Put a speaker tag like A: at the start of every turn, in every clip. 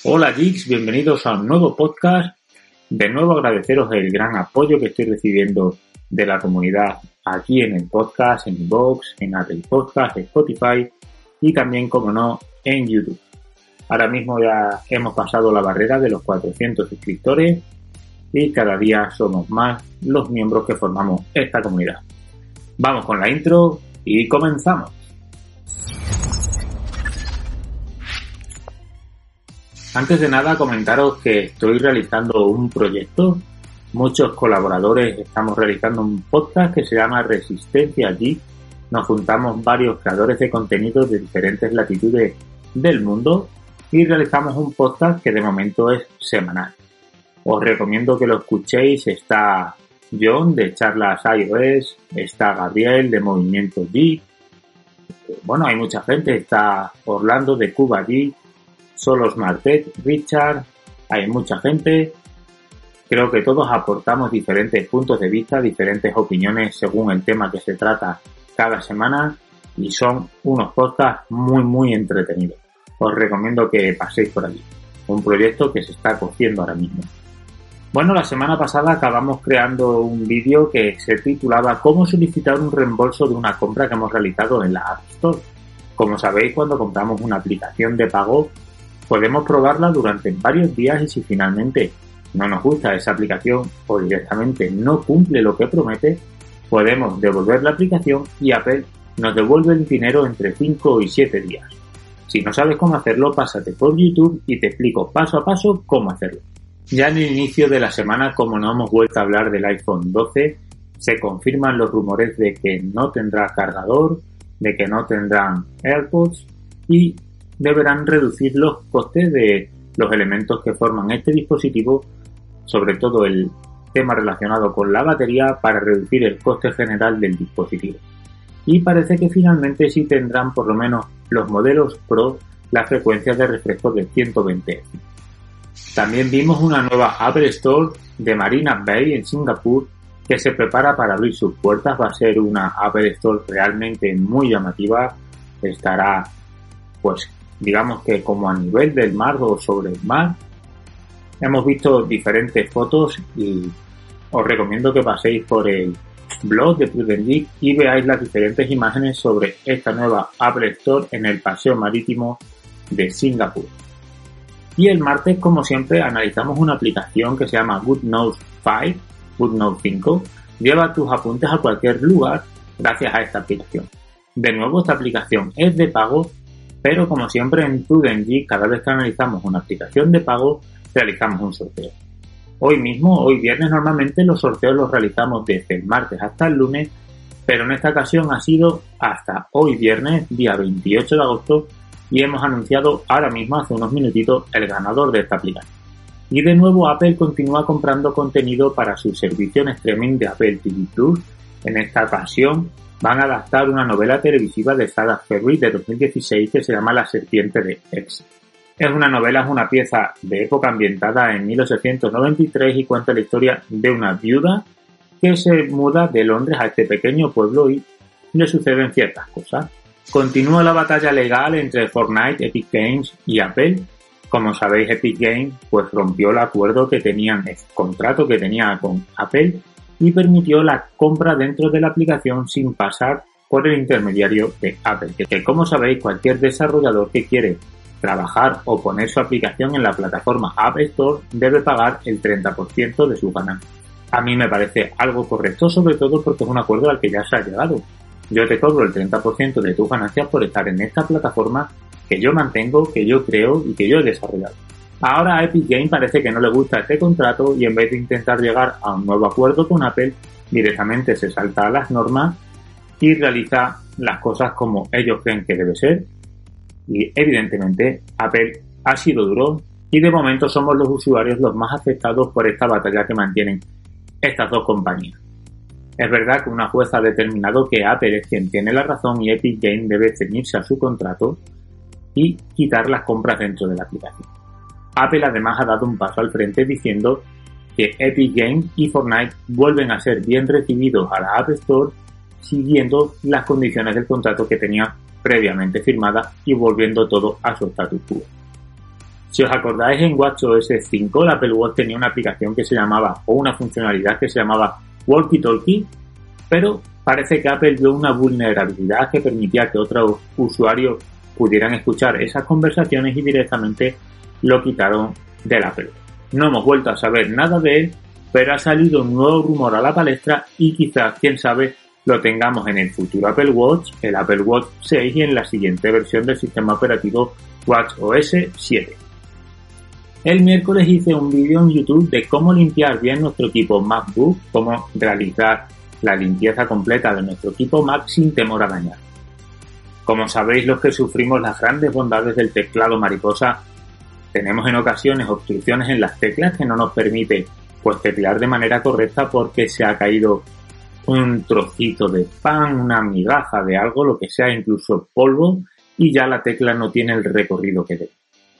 A: Hola geeks, bienvenidos a un nuevo podcast. De nuevo agradeceros el gran apoyo que estoy recibiendo de la comunidad aquí en el podcast, en Vox, en Apple Podcast, Spotify y también, como no, en YouTube. Ahora mismo ya hemos pasado la barrera de los 400 suscriptores y cada día somos más los miembros que formamos esta comunidad. Vamos con la intro y comenzamos. Antes de nada, comentaros que estoy realizando un proyecto. Muchos colaboradores estamos realizando un podcast que se llama Resistencia allí. Nos juntamos varios creadores de contenido de diferentes latitudes del mundo y realizamos un podcast que de momento es semanal. Os recomiendo que lo escuchéis. Está John de Charlas iOS, está Gabriel de Movimiento G. Bueno, hay mucha gente. Está Orlando de Cuba G Solos Martet, Richard, hay mucha gente. Creo que todos aportamos diferentes puntos de vista, diferentes opiniones según el tema que se trata cada semana y son unos podcasts muy muy entretenidos. Os recomiendo que paséis por allí. Un proyecto que se está cociendo ahora mismo. Bueno, la semana pasada acabamos creando un vídeo que se titulaba Cómo solicitar un reembolso de una compra que hemos realizado en la App Store. Como sabéis, cuando compramos una aplicación de pago, Podemos probarla durante varios días y si finalmente no nos gusta esa aplicación o directamente no cumple lo que promete, podemos devolver la aplicación y Apple nos devuelve el dinero entre 5 y 7 días. Si no sabes cómo hacerlo, pásate por YouTube y te explico paso a paso cómo hacerlo. Ya en el inicio de la semana, como no hemos vuelto a hablar del iPhone 12, se confirman los rumores de que no tendrá cargador, de que no tendrán AirPods y deberán reducir los costes de los elementos que forman este dispositivo, sobre todo el tema relacionado con la batería, para reducir el coste general del dispositivo. Y parece que finalmente sí tendrán por lo menos los modelos Pro la frecuencia de refresco de 120 Hz. También vimos una nueva Apple Store de Marina Bay en Singapur que se prepara para abrir sus puertas. Va a ser una Apple Store realmente muy llamativa. Estará pues digamos que como a nivel del mar o sobre el mar. Hemos visto diferentes fotos y os recomiendo que paséis por el blog de Prudent Geek y veáis las diferentes imágenes sobre esta nueva Apple Store en el paseo marítimo de Singapur. Y el martes, como siempre, analizamos una aplicación que se llama GoodNote 5, GoodNote 5. Lleva tus apuntes a cualquier lugar gracias a esta aplicación. De nuevo, esta aplicación es de pago pero como siempre en PrudentG, cada vez que analizamos una aplicación de pago, realizamos un sorteo. Hoy mismo, hoy viernes, normalmente los sorteos los realizamos desde el martes hasta el lunes, pero en esta ocasión ha sido hasta hoy viernes, día 28 de agosto, y hemos anunciado ahora mismo, hace unos minutitos, el ganador de esta aplicación. Y de nuevo Apple continúa comprando contenido para su servicio en streaming de Apple TV Plus. En esta ocasión van a adaptar una novela televisiva de Sarah Ferry de 2016 que se llama La serpiente de X. Es una novela, es una pieza de época ambientada en 1893 y cuenta la historia de una viuda que se muda de Londres a este pequeño pueblo y le suceden ciertas cosas. Continúa la batalla legal entre Fortnite, Epic Games y Apple. Como sabéis, Epic Games pues rompió el acuerdo que tenían, el contrato que tenía con Apple y permitió la compra dentro de la aplicación sin pasar por el intermediario de Apple, que como sabéis cualquier desarrollador que quiere trabajar o poner su aplicación en la plataforma App Store debe pagar el 30% de su ganancia. A mí me parece algo correcto, sobre todo porque es un acuerdo al que ya se ha llegado. Yo te cobro el 30% de tus ganancias por estar en esta plataforma que yo mantengo, que yo creo y que yo he desarrollado. Ahora a Epic Games parece que no le gusta este contrato y en vez de intentar llegar a un nuevo acuerdo con Apple, directamente se salta a las normas y realiza las cosas como ellos creen que debe ser. Y evidentemente Apple ha sido duro y de momento somos los usuarios los más afectados por esta batalla que mantienen estas dos compañías. Es verdad que una jueza ha determinado que Apple es quien tiene la razón y Epic Games debe ceñirse a su contrato y quitar las compras dentro de la aplicación. Apple además ha dado un paso al frente diciendo que Epic Games y Fortnite vuelven a ser bien recibidos a la App Store siguiendo las condiciones del contrato que tenía previamente firmada y volviendo todo a su status quo. Si os acordáis, en WatchOS 5 la Apple Watch tenía una aplicación que se llamaba, o una funcionalidad que se llamaba Walkie Talkie, pero parece que Apple vio una vulnerabilidad que permitía que otros usuarios pudieran escuchar esas conversaciones y directamente lo quitaron del Apple. No hemos vuelto a saber nada de él, pero ha salido un nuevo rumor a la palestra y quizás, quién sabe, lo tengamos en el futuro Apple Watch, el Apple Watch 6 y en la siguiente versión del sistema operativo WatchOS 7. El miércoles hice un vídeo en YouTube de cómo limpiar bien nuestro equipo MacBook, cómo realizar la limpieza completa de nuestro equipo Mac sin temor a dañar. Como sabéis los que sufrimos las grandes bondades del teclado mariposa, tenemos en ocasiones obstrucciones en las teclas que no nos permite pues teclear de manera correcta porque se ha caído un trocito de pan, una migaja de algo, lo que sea, incluso polvo, y ya la tecla no tiene el recorrido que debe.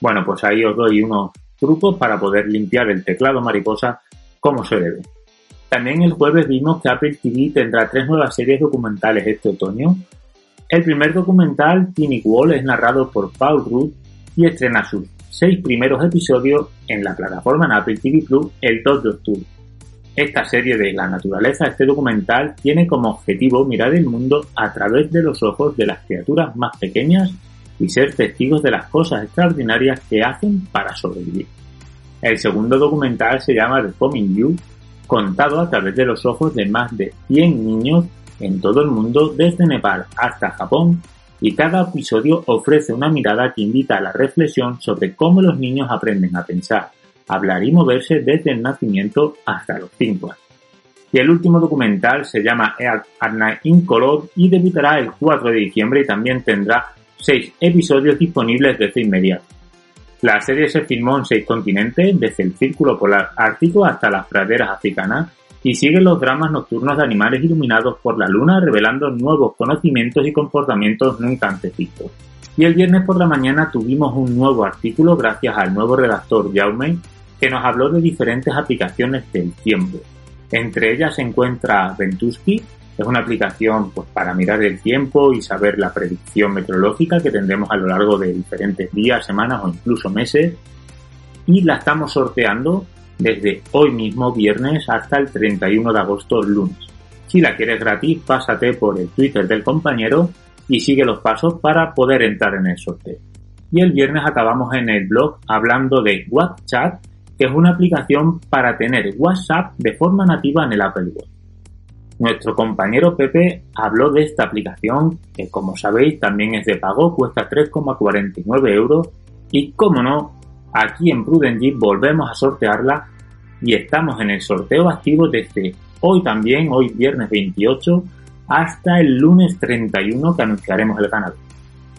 A: Bueno, pues ahí os doy unos trucos para poder limpiar el teclado mariposa como se debe. También el jueves vimos que Apple TV tendrá tres nuevas series documentales este otoño. El primer documental, Tiny Wall, es narrado por Paul Rudd y estrena sus seis primeros episodios en la plataforma Apple TV Plus el 2 de octubre. Esta serie de la naturaleza, este documental, tiene como objetivo mirar el mundo a través de los ojos de las criaturas más pequeñas y ser testigos de las cosas extraordinarias que hacen para sobrevivir. El segundo documental se llama The Coming You, contado a través de los ojos de más de 100 niños en todo el mundo, desde Nepal hasta Japón, y cada episodio ofrece una mirada que invita a la reflexión sobre cómo los niños aprenden a pensar, hablar y moverse desde el nacimiento hasta los 5 años. Y el último documental se llama At Night in Color y debutará el 4 de diciembre y también tendrá seis episodios disponibles desde inmediato. La serie se filmó en seis continentes, desde el Círculo Polar Ártico hasta las praderas africanas, y sigue los dramas nocturnos de animales iluminados por la luna, revelando nuevos conocimientos y comportamientos nunca antes vistos. Y el viernes por la mañana tuvimos un nuevo artículo gracias al nuevo redactor Jaume, que nos habló de diferentes aplicaciones del tiempo. Entre ellas se encuentra Ventusky, es una aplicación pues, para mirar el tiempo y saber la predicción meteorológica que tendremos a lo largo de diferentes días, semanas o incluso meses. Y la estamos sorteando desde hoy mismo viernes hasta el 31 de agosto lunes. Si la quieres gratis, pásate por el Twitter del compañero y sigue los pasos para poder entrar en el sorteo. Y el viernes acabamos en el blog hablando de WhatsApp, que es una aplicación para tener WhatsApp de forma nativa en el Apple Watch. Nuestro compañero Pepe habló de esta aplicación que como sabéis también es de pago, cuesta 3,49 euros y como no, aquí en Prudent volvemos a sortearla y estamos en el sorteo activo desde hoy también, hoy viernes 28 hasta el lunes 31 que anunciaremos el ganador.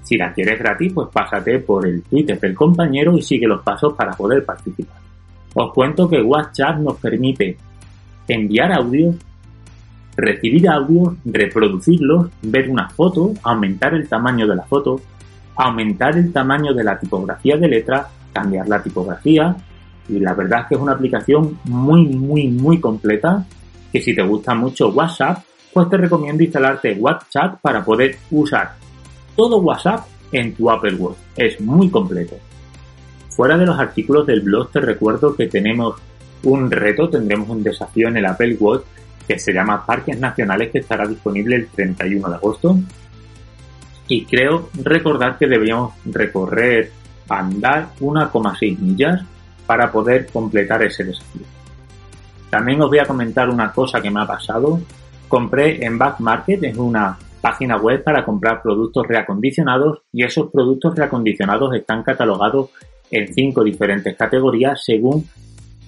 A: Si la quieres gratis, pues pásate por el Twitter del compañero y sigue los pasos para poder participar. Os cuento que WhatsApp nos permite enviar audios recibir audio, reproducirlos, ver una foto, aumentar el tamaño de la foto, aumentar el tamaño de la tipografía de letra, cambiar la tipografía y la verdad es que es una aplicación muy muy muy completa que si te gusta mucho WhatsApp pues te recomiendo instalarte WhatsApp para poder usar todo WhatsApp en tu Apple Watch. Es muy completo. Fuera de los artículos del blog te recuerdo que tenemos un reto, tendremos un desafío en el Apple Watch que se llama Parques Nacionales, que estará disponible el 31 de agosto. Y creo recordar que deberíamos recorrer, andar 1,6 millas para poder completar ese desafío. También os voy a comentar una cosa que me ha pasado. Compré en Back Market, es una página web para comprar productos reacondicionados y esos productos reacondicionados están catalogados en cinco diferentes categorías según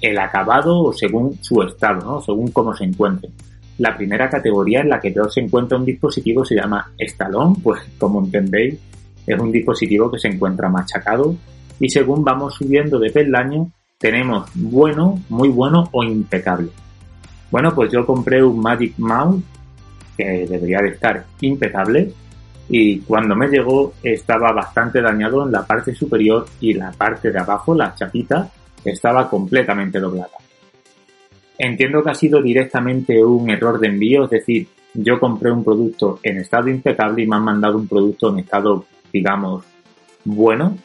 A: el acabado o según su estado, ¿no? según cómo se encuentre. La primera categoría en la que peor se encuentra un dispositivo se llama estalón, pues como entendéis es un dispositivo que se encuentra machacado y según vamos subiendo de peldaño tenemos bueno, muy bueno o impecable. Bueno, pues yo compré un Magic Mouse que debería de estar impecable y cuando me llegó estaba bastante dañado en la parte superior y la parte de abajo, la chapita, estaba completamente doblada. Entiendo que ha sido directamente un error de envío, es decir, yo compré un producto en estado impecable y me han mandado un producto en estado, digamos, bueno.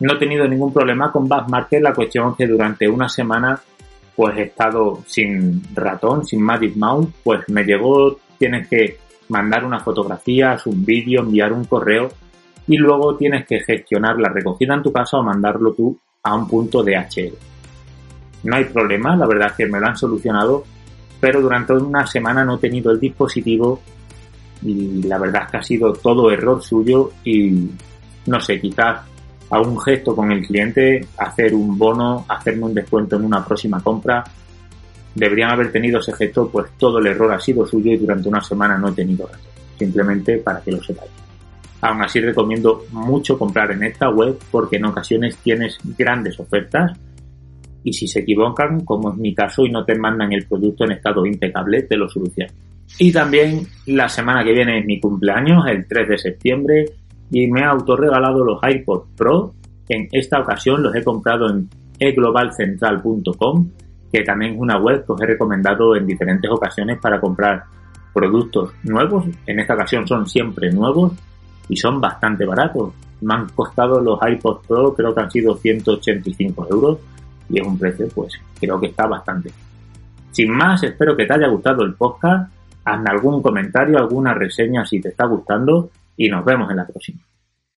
A: no he tenido ningún problema con Bassmarket, la cuestión es que durante una semana pues he estado sin ratón, sin Magic Mouse, pues me llegó, tienes que mandar una fotografía, un vídeo, enviar un correo y luego tienes que gestionar la recogida en tu casa o mandarlo tú a un punto de DHL. No hay problema, la verdad es que me lo han solucionado, pero durante una semana no he tenido el dispositivo y la verdad es que ha sido todo error suyo y no sé, quizás a un gesto con el cliente, hacer un bono, hacerme un descuento en una próxima compra. Deberían haber tenido ese gesto, pues todo el error ha sido suyo y durante una semana no he tenido razón. Simplemente para que lo sepáis. Aún así recomiendo mucho comprar en esta web porque en ocasiones tienes grandes ofertas y si se equivocan, como es mi caso, y no te mandan el producto en estado impecable, te lo solucionan. Y también la semana que viene es mi cumpleaños, el 3 de septiembre, y me he autorregalado los iPod Pro. En esta ocasión los he comprado en eglobalcentral.com, que también es una web que os he recomendado en diferentes ocasiones para comprar productos nuevos. En esta ocasión son siempre nuevos y son bastante baratos. Me han costado los iPod Pro, creo que han sido 185 euros y es un precio, pues creo que está bastante. Sin más, espero que te haya gustado el podcast. Hazme algún comentario, alguna reseña si te está gustando y nos vemos en la próxima.